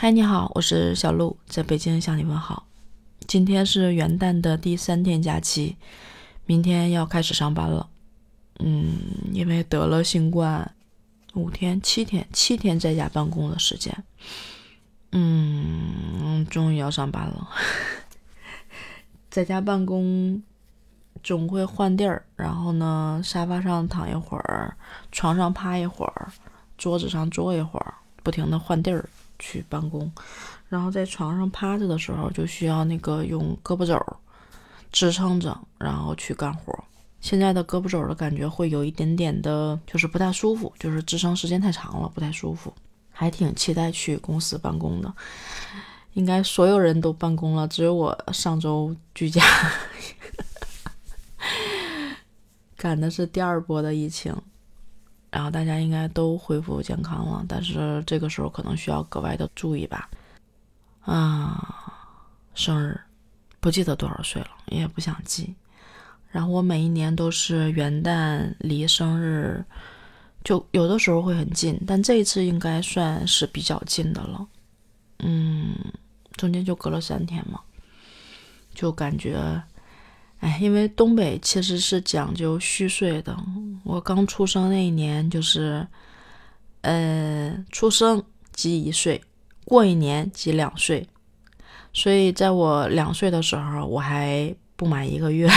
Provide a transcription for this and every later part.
嗨，你好，我是小鹿，在北京向你问好。今天是元旦的第三天假期，明天要开始上班了。嗯，因为得了新冠，五天、七天、七天在家办公的时间。嗯，终于要上班了。在家办公总会换地儿，然后呢，沙发上躺一会儿，床上趴一会儿，桌子上坐一会儿，不停的换地儿去办公。然后在床上趴着的时候，就需要那个用胳膊肘支撑着，然后去干活。现在的胳膊肘的感觉会有一点点的，就是不太舒服，就是支撑时间太长了，不太舒服。还挺期待去公司办公的。应该所有人都办公了，只有我上周居家。赶的是第二波的疫情，然后大家应该都恢复健康了，但是这个时候可能需要格外的注意吧。啊，生日不记得多少岁了，也不想记。然后我每一年都是元旦离生日，就有的时候会很近，但这一次应该算是比较近的了。嗯，中间就隔了三天嘛，就感觉，哎，因为东北其实是讲究虚岁的。我刚出生那一年就是，呃，出生即一岁，过一年即两岁，所以在我两岁的时候，我还不满一个月。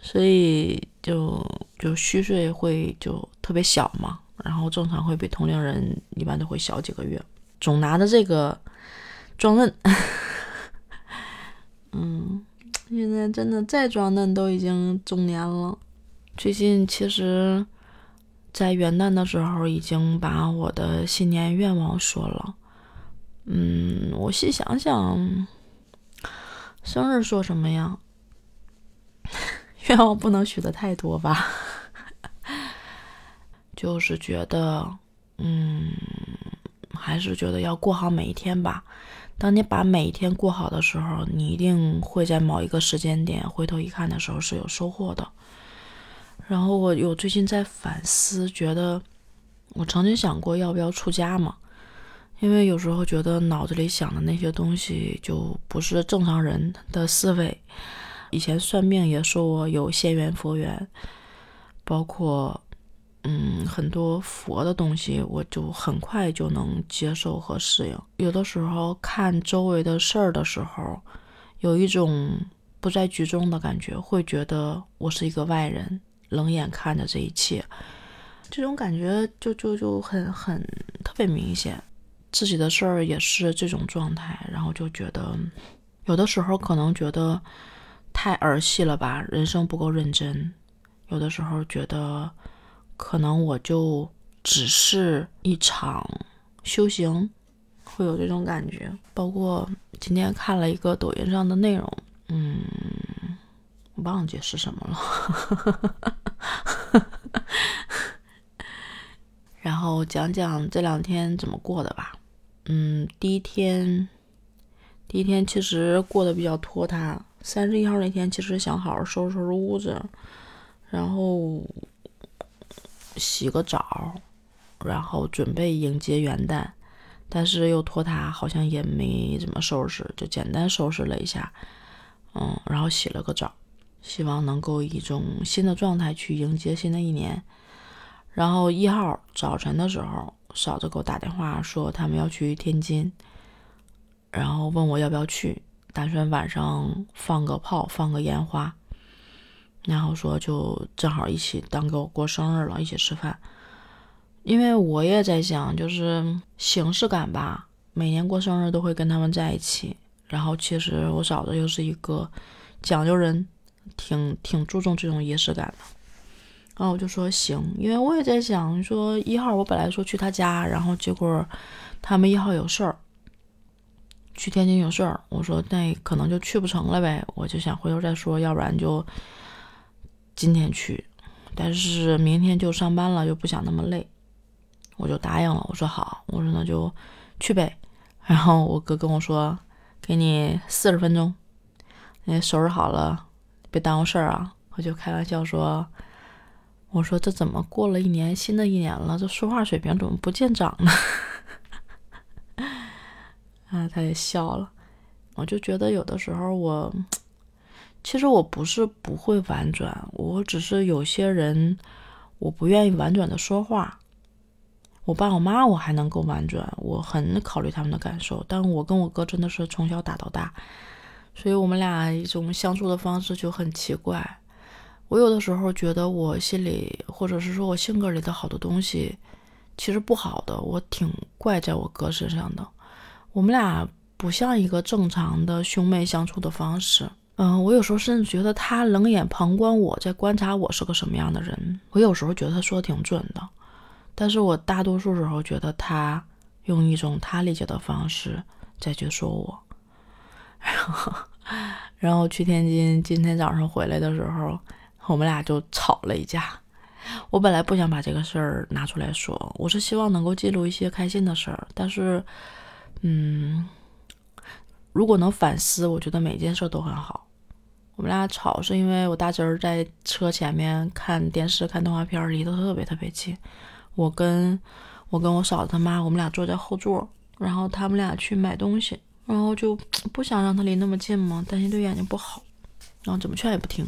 所以就就虚岁会就特别小嘛，然后正常会比同龄人一般都会小几个月，总拿着这个装嫩。嗯，现在真的再装嫩都已经中年了。最近其实，在元旦的时候已经把我的新年愿望说了。嗯，我细想想，生日说什么呀？愿望不能许的太多吧，就是觉得，嗯，还是觉得要过好每一天吧。当你把每一天过好的时候，你一定会在某一个时间点回头一看的时候是有收获的。然后我有最近在反思，觉得我曾经想过要不要出家嘛，因为有时候觉得脑子里想的那些东西就不是正常人的思维。以前算命也说我有仙缘佛缘，包括嗯很多佛的东西，我就很快就能接受和适应。有的时候看周围的事儿的时候，有一种不在局中的感觉，会觉得我是一个外人，冷眼看着这一切，这种感觉就就就很很特别明显。自己的事儿也是这种状态，然后就觉得有的时候可能觉得。太儿戏了吧，人生不够认真。有的时候觉得，可能我就只是一场修行，会有这种感觉。包括今天看了一个抖音上的内容，嗯，我忘记是什么了。然后讲讲这两天怎么过的吧。嗯，第一天，第一天其实过得比较拖沓。三十一号那天，其实想好好收拾收拾屋子，然后洗个澡，然后准备迎接元旦，但是又拖沓，好像也没怎么收拾，就简单收拾了一下，嗯，然后洗了个澡，希望能够以一种新的状态去迎接新的一年。然后一号早晨的时候，嫂子给我打电话说他们要去天津，然后问我要不要去。打算晚上放个炮，放个烟花，然后说就正好一起当给我过生日了，一起吃饭。因为我也在想，就是形式感吧，每年过生日都会跟他们在一起。然后其实我嫂子又是一个讲究人，挺挺注重这种仪式感的。然后我就说行，因为我也在想，说一号我本来说去他家，然后结果他们一号有事儿。去天津有事儿，我说那可能就去不成了呗，我就想回头再说，要不然就今天去，但是明天就上班了，就不想那么累，我就答应了。我说好，我说那就去呗。然后我哥跟我说，给你四十分钟，你收拾好了，别耽误事儿啊。我就开玩笑说，我说这怎么过了一年，新的一年了，这说话水平怎么不见长呢？啊，他也笑了。我就觉得有的时候我，其实我不是不会婉转，我只是有些人我不愿意婉转的说话。我爸我妈我还能够婉转，我很考虑他们的感受。但我跟我哥真的是从小打到大，所以我们俩一种相处的方式就很奇怪。我有的时候觉得我心里，或者是说我性格里的好多东西，其实不好的，我挺怪在我哥身上的。我们俩不像一个正常的兄妹相处的方式。嗯，我有时候甚至觉得他冷眼旁观我在观察我是个什么样的人。我有时候觉得他说的挺准的，但是我大多数时候觉得他用一种他理解的方式再去说我。然后，然后去天津，今天早上回来的时候。我们俩就吵了一架。我本来不想把这个事儿拿出来说，我是希望能够记录一些开心的事儿。但是，嗯，如果能反思，我觉得每件事都很好。我们俩吵是因为我大侄儿在车前面看电视、看动画片，离得特别特别近。我跟我跟我嫂子他妈，我们俩坐在后座，然后他们俩去买东西，然后就不想让他离那么近嘛，担心对眼睛不好，然后怎么劝也不听，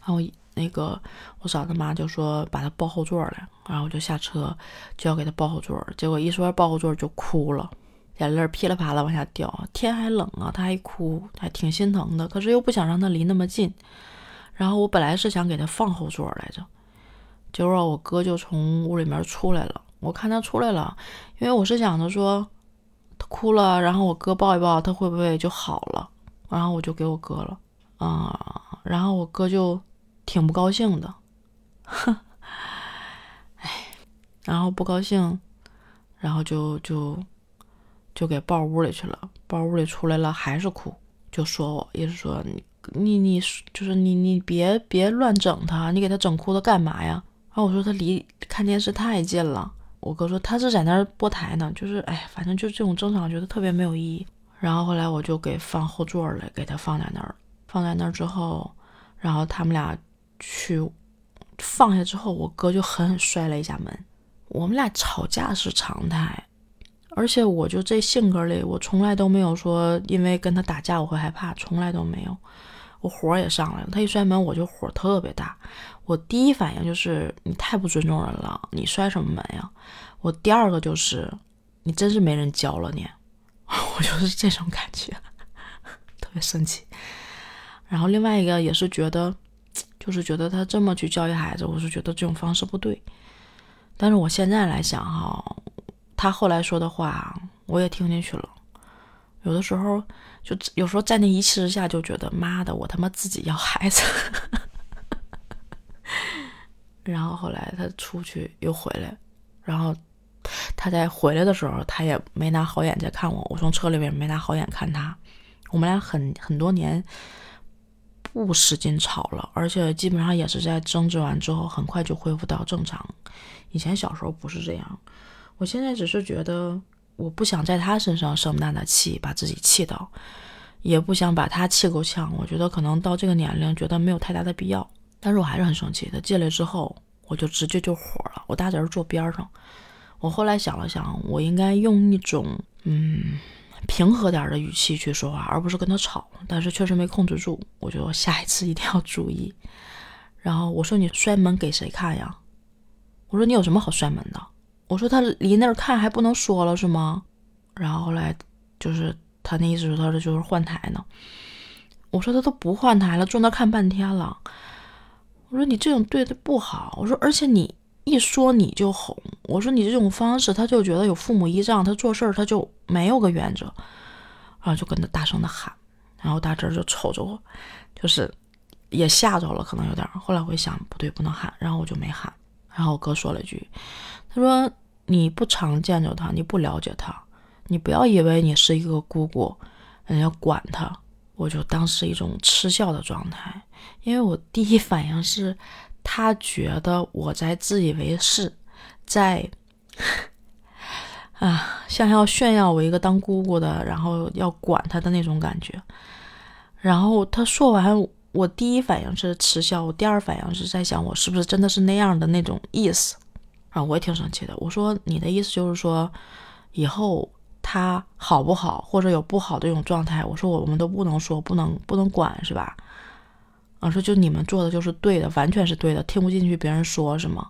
然后。那个我嫂子妈就说把他抱后座来，然后我就下车就要给他抱后座，结果一说抱后座就哭了，眼泪噼里啪啦往下掉。天还冷啊，他还哭，还挺心疼的，可是又不想让他离那么近。然后我本来是想给他放后座来着，结果我哥就从屋里面出来了。我看他出来了，因为我是想着说他哭了，然后我哥抱一抱他会不会就好了？然后我就给我哥了啊，然后我哥就。挺不高兴的，哼，哎，然后不高兴，然后就就就给抱屋里去了。抱屋里出来了还是哭，就说我意思说你你你就是你你别别乱整他，你给他整哭的干嘛呀？然后我说他离看电视太近了。我哥说他是在那儿播台呢，就是哎，反正就这种争吵，觉得特别没有意义。然后后来我就给放后座了，给他放在那儿，放在那儿之后，然后他们俩。去放下之后，我哥就狠狠摔了一下门。我们俩吵架是常态，而且我就这性格里，我从来都没有说因为跟他打架我会害怕，从来都没有。我火也上来了，他一摔门我就火特别大。我第一反应就是你太不尊重人了，你摔什么门呀？我第二个就是你真是没人教了你，我就是这种感觉，特别生气。然后另外一个也是觉得。就是觉得他这么去教育孩子，我是觉得这种方式不对。但是我现在来想哈，他后来说的话我也听进去了。有的时候就有时候在那一气之下就觉得妈的，我他妈自己要孩子。然后后来他出去又回来，然后他在回来的时候，他也没拿好眼在看我。我从车里面没拿好眼看他。我们俩很很多年。不使劲吵了，而且基本上也是在争执完之后，很快就恢复到正常。以前小时候不是这样，我现在只是觉得我不想在他身上生那么大的气，把自己气到，也不想把他气够呛。我觉得可能到这个年龄，觉得没有太大的必要。但是我还是很生气。他进来之后，我就直接就火了。我大侄儿坐边上，我后来想了想，我应该用一种嗯。平和点的语气去说话，而不是跟他吵。但是确实没控制住，我觉得下一次一定要注意。然后我说：“你摔门给谁看呀？”我说：“你有什么好摔门的？”我说：“他离那儿看还不能说了是吗？”然后后来就是他那意思是他说就是换台呢。我说：“他都不换台了，坐那看半天了。”我说：“你这种对他不好。”我说：“而且你。”一说你就哄，我说你这种方式，他就觉得有父母依仗，他做事儿他就没有个原则，然后就跟他大声的喊，然后大侄儿就瞅着我，就是也吓着了，可能有点。后来我一想，不对，不能喊，然后我就没喊。然后我哥说了一句，他说你不常见着他，你不了解他，你不要以为你是一个姑姑，人要管他。我就当时一种嗤笑的状态，因为我第一反应是。他觉得我在自以为是，在 啊，像要炫耀我一个当姑姑的，然后要管他的那种感觉。然后他说完，我第一反应是耻笑，我第二反应是在想我是不是真的是那样的那种意思啊？我也挺生气的。我说你的意思就是说，以后他好不好，或者有不好的这种状态，我说我们都不能说，不能不能管，是吧？啊，说就你们做的就是对的，完全是对的，听不进去别人说什么。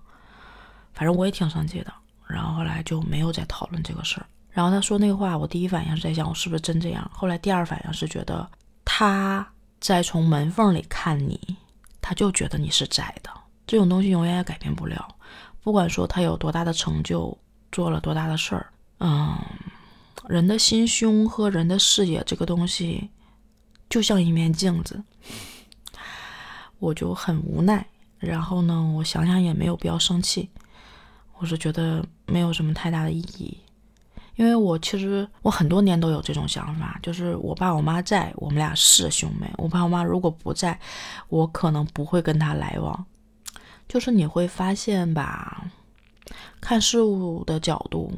反正我也挺生气的。然后后来就没有再讨论这个事儿。然后他说那个话，我第一反应是在想我是不是真这样。后来第二反应是觉得他再从门缝里看你，他就觉得你是窄的。这种东西永远也改变不了，不管说他有多大的成就，做了多大的事儿，嗯，人的心胸和人的视野这个东西就像一面镜子。我就很无奈。然后呢，我想想也没有必要生气，我是觉得没有什么太大的意义。因为我其实我很多年都有这种想法，就是我爸我妈在，我们俩是兄妹。我爸我妈如果不在，我可能不会跟他来往。就是你会发现吧，看事物的角度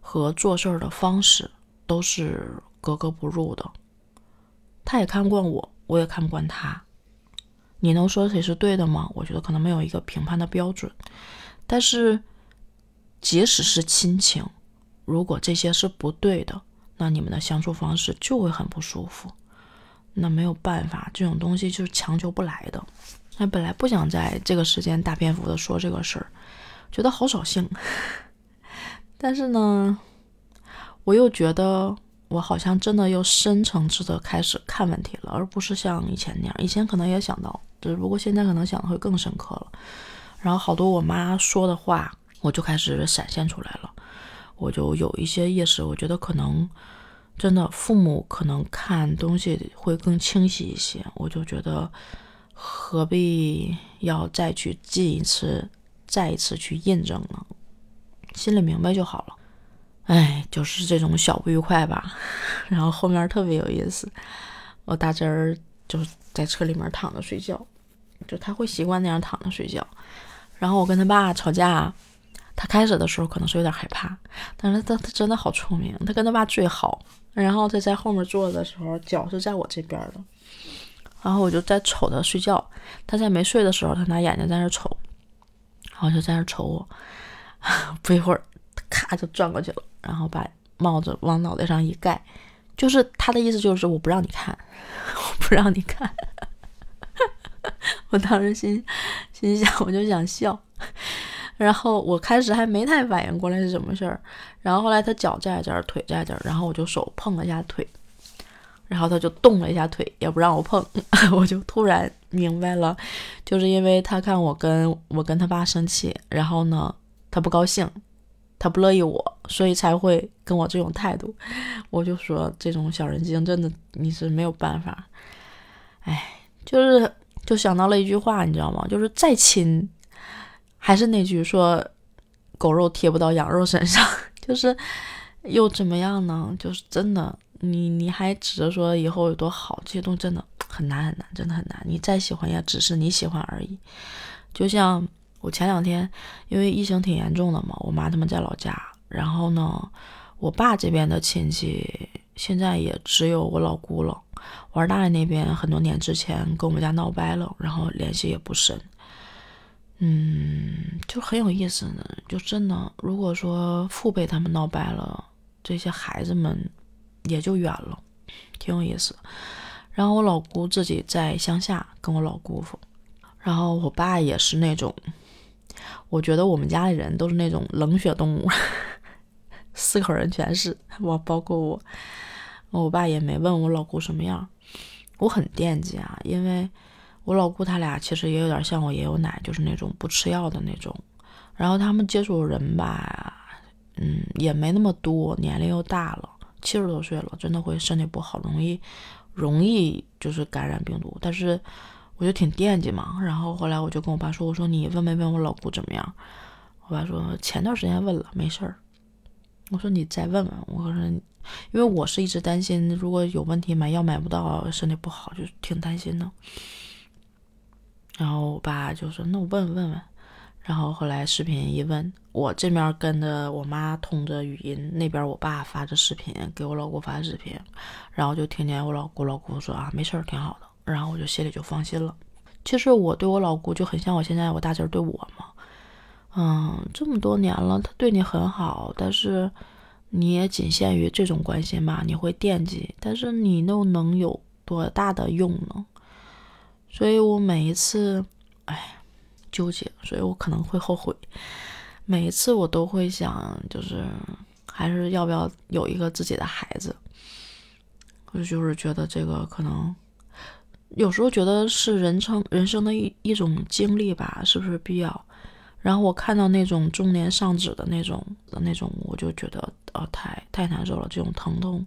和做事儿的方式都是格格不入的。他也看不惯我，我也看不惯他。你能说谁是对的吗？我觉得可能没有一个评判的标准。但是，即使是亲情。如果这些是不对的，那你们的相处方式就会很不舒服。那没有办法，这种东西就是强求不来的。那本来不想在这个时间大篇幅的说这个事儿，觉得好扫兴。但是呢，我又觉得我好像真的又深层次的开始看问题了，而不是像以前那样。以前可能也想到，只不过现在可能想的会更深刻了。然后好多我妈说的话，我就开始闪现出来了。我就有一些意识，我觉得可能真的父母可能看东西会更清晰一些。我就觉得何必要再去进一次，再一次去印证呢？心里明白就好了。哎，就是这种小不愉快吧。然后后面特别有意思，我大侄儿就在车里面躺着睡觉，就他会习惯那样躺着睡觉。然后我跟他爸吵架。他开始的时候可能是有点害怕，但是他他真的好聪明，他跟他爸最好。然后他在后面坐的时候，脚是在我这边的，然后我就在瞅他睡觉。他在没睡的时候，他拿眼睛在那瞅，然后就在那瞅我。不一会儿，咔就转过去了，然后把帽子往脑袋上一盖，就是他的意思就是我不让你看，我不让你看。我当时心心想，我就想笑。然后我开始还没太反应过来是什么事儿，然后后来他脚在这儿，腿在这儿，然后我就手碰了一下腿，然后他就动了一下腿，也不让我碰，我就突然明白了，就是因为他看我跟我跟他爸生气，然后呢他不高兴，他不乐意我，所以才会跟我这种态度。我就说这种小人精真的你是没有办法，哎，就是就想到了一句话，你知道吗？就是再亲。还是那句说，狗肉贴不到羊肉身上，就是又怎么样呢？就是真的，你你还指着说以后有多好，这些东西真的很难很难，真的很难。你再喜欢也只是你喜欢而已。就像我前两天，因为疫情挺严重的嘛，我妈他们在老家，然后呢，我爸这边的亲戚现在也只有我老姑了。我二大爷那边很多年之前跟我们家闹掰了，然后联系也不深。嗯，就很有意思呢。就真的，如果说父辈他们闹掰了，这些孩子们也就远了，挺有意思。然后我老姑自己在乡下跟我老姑父，然后我爸也是那种，我觉得我们家里人都是那种冷血动物，四口人全是我，包括我，我爸也没问我老姑什么样，我很惦记啊，因为。我老姑他俩其实也有点像我爷爷奶，就是那种不吃药的那种。然后他们接触人吧，嗯，也没那么多，年龄又大了，七十多岁了，真的会身体不好，容易容易就是感染病毒。但是我就挺惦记嘛。然后后来我就跟我爸说：“我说你问没问我老姑怎么样？”我爸说：“前段时间问了，没事儿。”我说：“你再问问。”我说：“因为我是一直担心，如果有问题买药买不到，身体不好，就挺担心的。”然后我爸就说：“那我问问问。”然后后来视频一问，我这边跟着我妈通着语音，那边我爸发着视频给我老姑发视频，然后就听见我老姑老姑说：“啊，没事儿，挺好的。”然后我就心里就放心了。其实我对我老姑就很像我现在我大侄儿对我嘛，嗯，这么多年了，他对你很好，但是你也仅限于这种关心嘛，你会惦记，但是你又能有多大的用呢？所以我每一次，哎，纠结，所以我可能会后悔。每一次我都会想，就是还是要不要有一个自己的孩子。我就是觉得这个可能有时候觉得是人生人生的一一种经历吧，是不是必要？然后我看到那种中年丧子的那种的那种，我就觉得啊，太太难受了，这种疼痛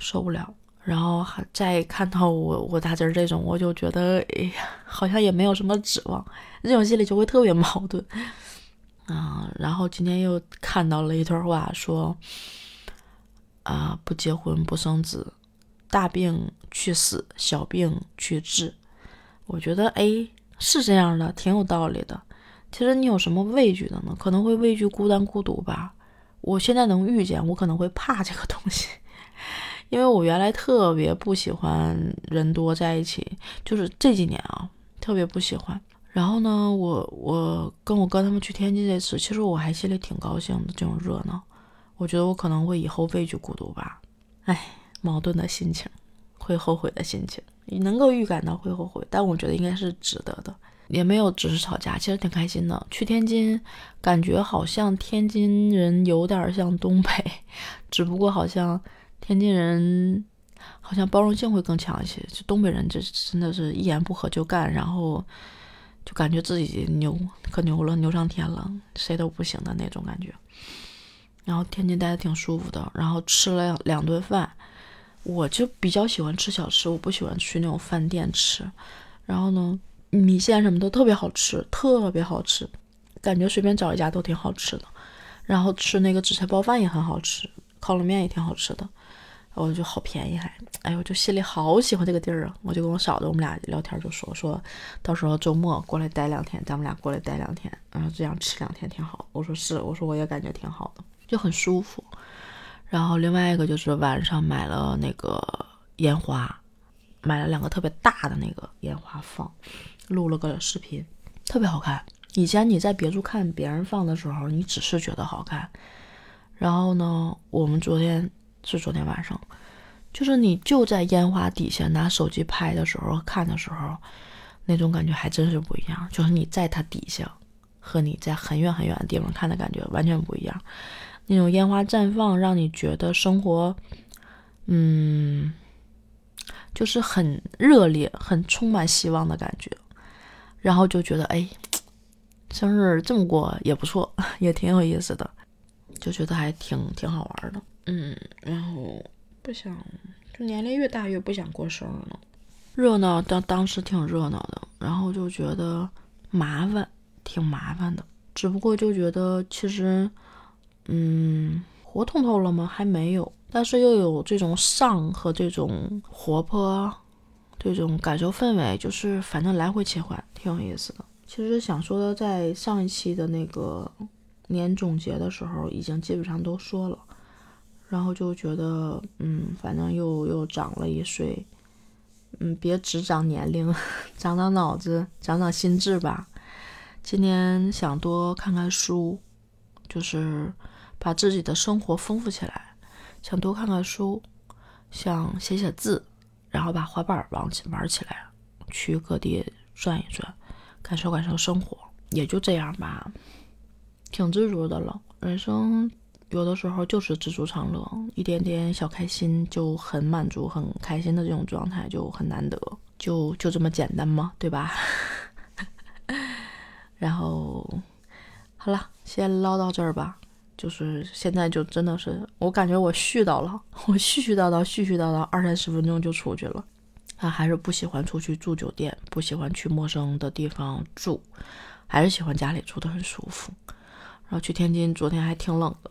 受不了。然后还再看到我我大侄儿这种，我就觉得哎呀，好像也没有什么指望，这种心里就会特别矛盾。啊，然后今天又看到了一段话，说，啊，不结婚不生子，大病去死，小病去治。我觉得，哎，是这样的，挺有道理的。其实你有什么畏惧的呢？可能会畏惧孤单孤独吧。我现在能遇见，我可能会怕这个东西，因为我原来特别不喜欢人多在一起，就是这几年啊，特别不喜欢。然后呢，我我跟我哥他们去天津这次，其实我还心里挺高兴的，这种热闹，我觉得我可能会以后畏惧孤独吧，哎，矛盾的心情，会后悔的心情，你能够预感到会后悔，但我觉得应该是值得的，也没有只是吵架，其实挺开心的。去天津，感觉好像天津人有点像东北，只不过好像天津人好像包容性会更强一些，就东北人这真的是一言不合就干，然后。就感觉自己牛，可牛了，牛上天了，谁都不行的那种感觉。然后天津待的挺舒服的，然后吃了两顿饭。我就比较喜欢吃小吃，我不喜欢去那种饭店吃。然后呢，米线什么都特别好吃，特别好吃，感觉随便找一家都挺好吃的。然后吃那个紫菜包饭也很好吃，烤冷面也挺好吃的。我就好便宜还，哎呦，我就心里好喜欢这个地儿啊！我就跟我嫂子，我们俩聊天就说说，到时候周末过来待两天，咱们俩过来待两天，然后这样吃两天挺好。我说是，我说我也感觉挺好的，就很舒服。然后另外一个就是晚上买了那个烟花，买了两个特别大的那个烟花放，录了个视频，特别好看。以前你在别处看别人放的时候，你只是觉得好看，然后呢，我们昨天。是昨天晚上，就是你就在烟花底下拿手机拍的时候看的时候，那种感觉还真是不一样。就是你在它底下，和你在很远很远的地方看的感觉完全不一样。那种烟花绽放，让你觉得生活，嗯，就是很热烈、很充满希望的感觉。然后就觉得，哎，生日这么过也不错，也挺有意思的，就觉得还挺挺好玩的。嗯，然后不想，就年龄越大越不想过生日了。热闹当当时挺热闹的，然后就觉得麻烦，挺麻烦的。只不过就觉得其实，嗯，活通透了吗？还没有，但是又有这种丧和这种活泼，这种感受氛围，就是反正来回切换，挺有意思的。其实想说的，在上一期的那个年总结的时候，已经基本上都说了。然后就觉得，嗯，反正又又长了一岁，嗯，别只长年龄，长长脑子，长长心智吧。今年想多看看书，就是把自己的生活丰富起来。想多看看书，想写写字，然后把滑板玩起玩起来，去各地转一转，感受感受生活。也就这样吧，挺知足的了，人生。有的时候就是知足常乐，一点点小开心就很满足、很开心的这种状态就很难得，就就这么简单吗？对吧？然后好了，先唠到这儿吧。就是现在就真的是，我感觉我絮叨了，我絮絮叨叨、絮絮叨叨二三十分钟就出去了。他还是不喜欢出去住酒店，不喜欢去陌生的地方住，还是喜欢家里住的很舒服。然后去天津，昨天还挺冷的。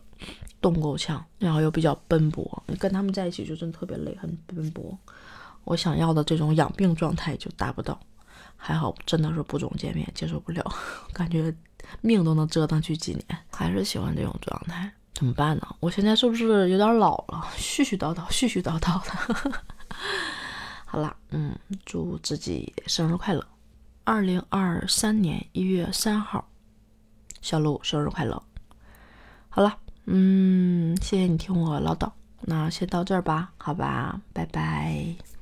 冻够呛，然后又比较奔波，跟他们在一起就真特别累，很奔波。我想要的这种养病状态就达不到，还好真的是不总见面，接受不了，感觉命都能折腾去几年。还是喜欢这种状态，怎么办呢？我现在是不是有点老了？絮絮叨叨，絮絮叨叨的。好了，嗯，祝自己生日快乐！二零二三年一月三号，小鹿生日快乐！好了，嗯，谢谢你听我唠叨，那先到这儿吧，好吧，拜拜。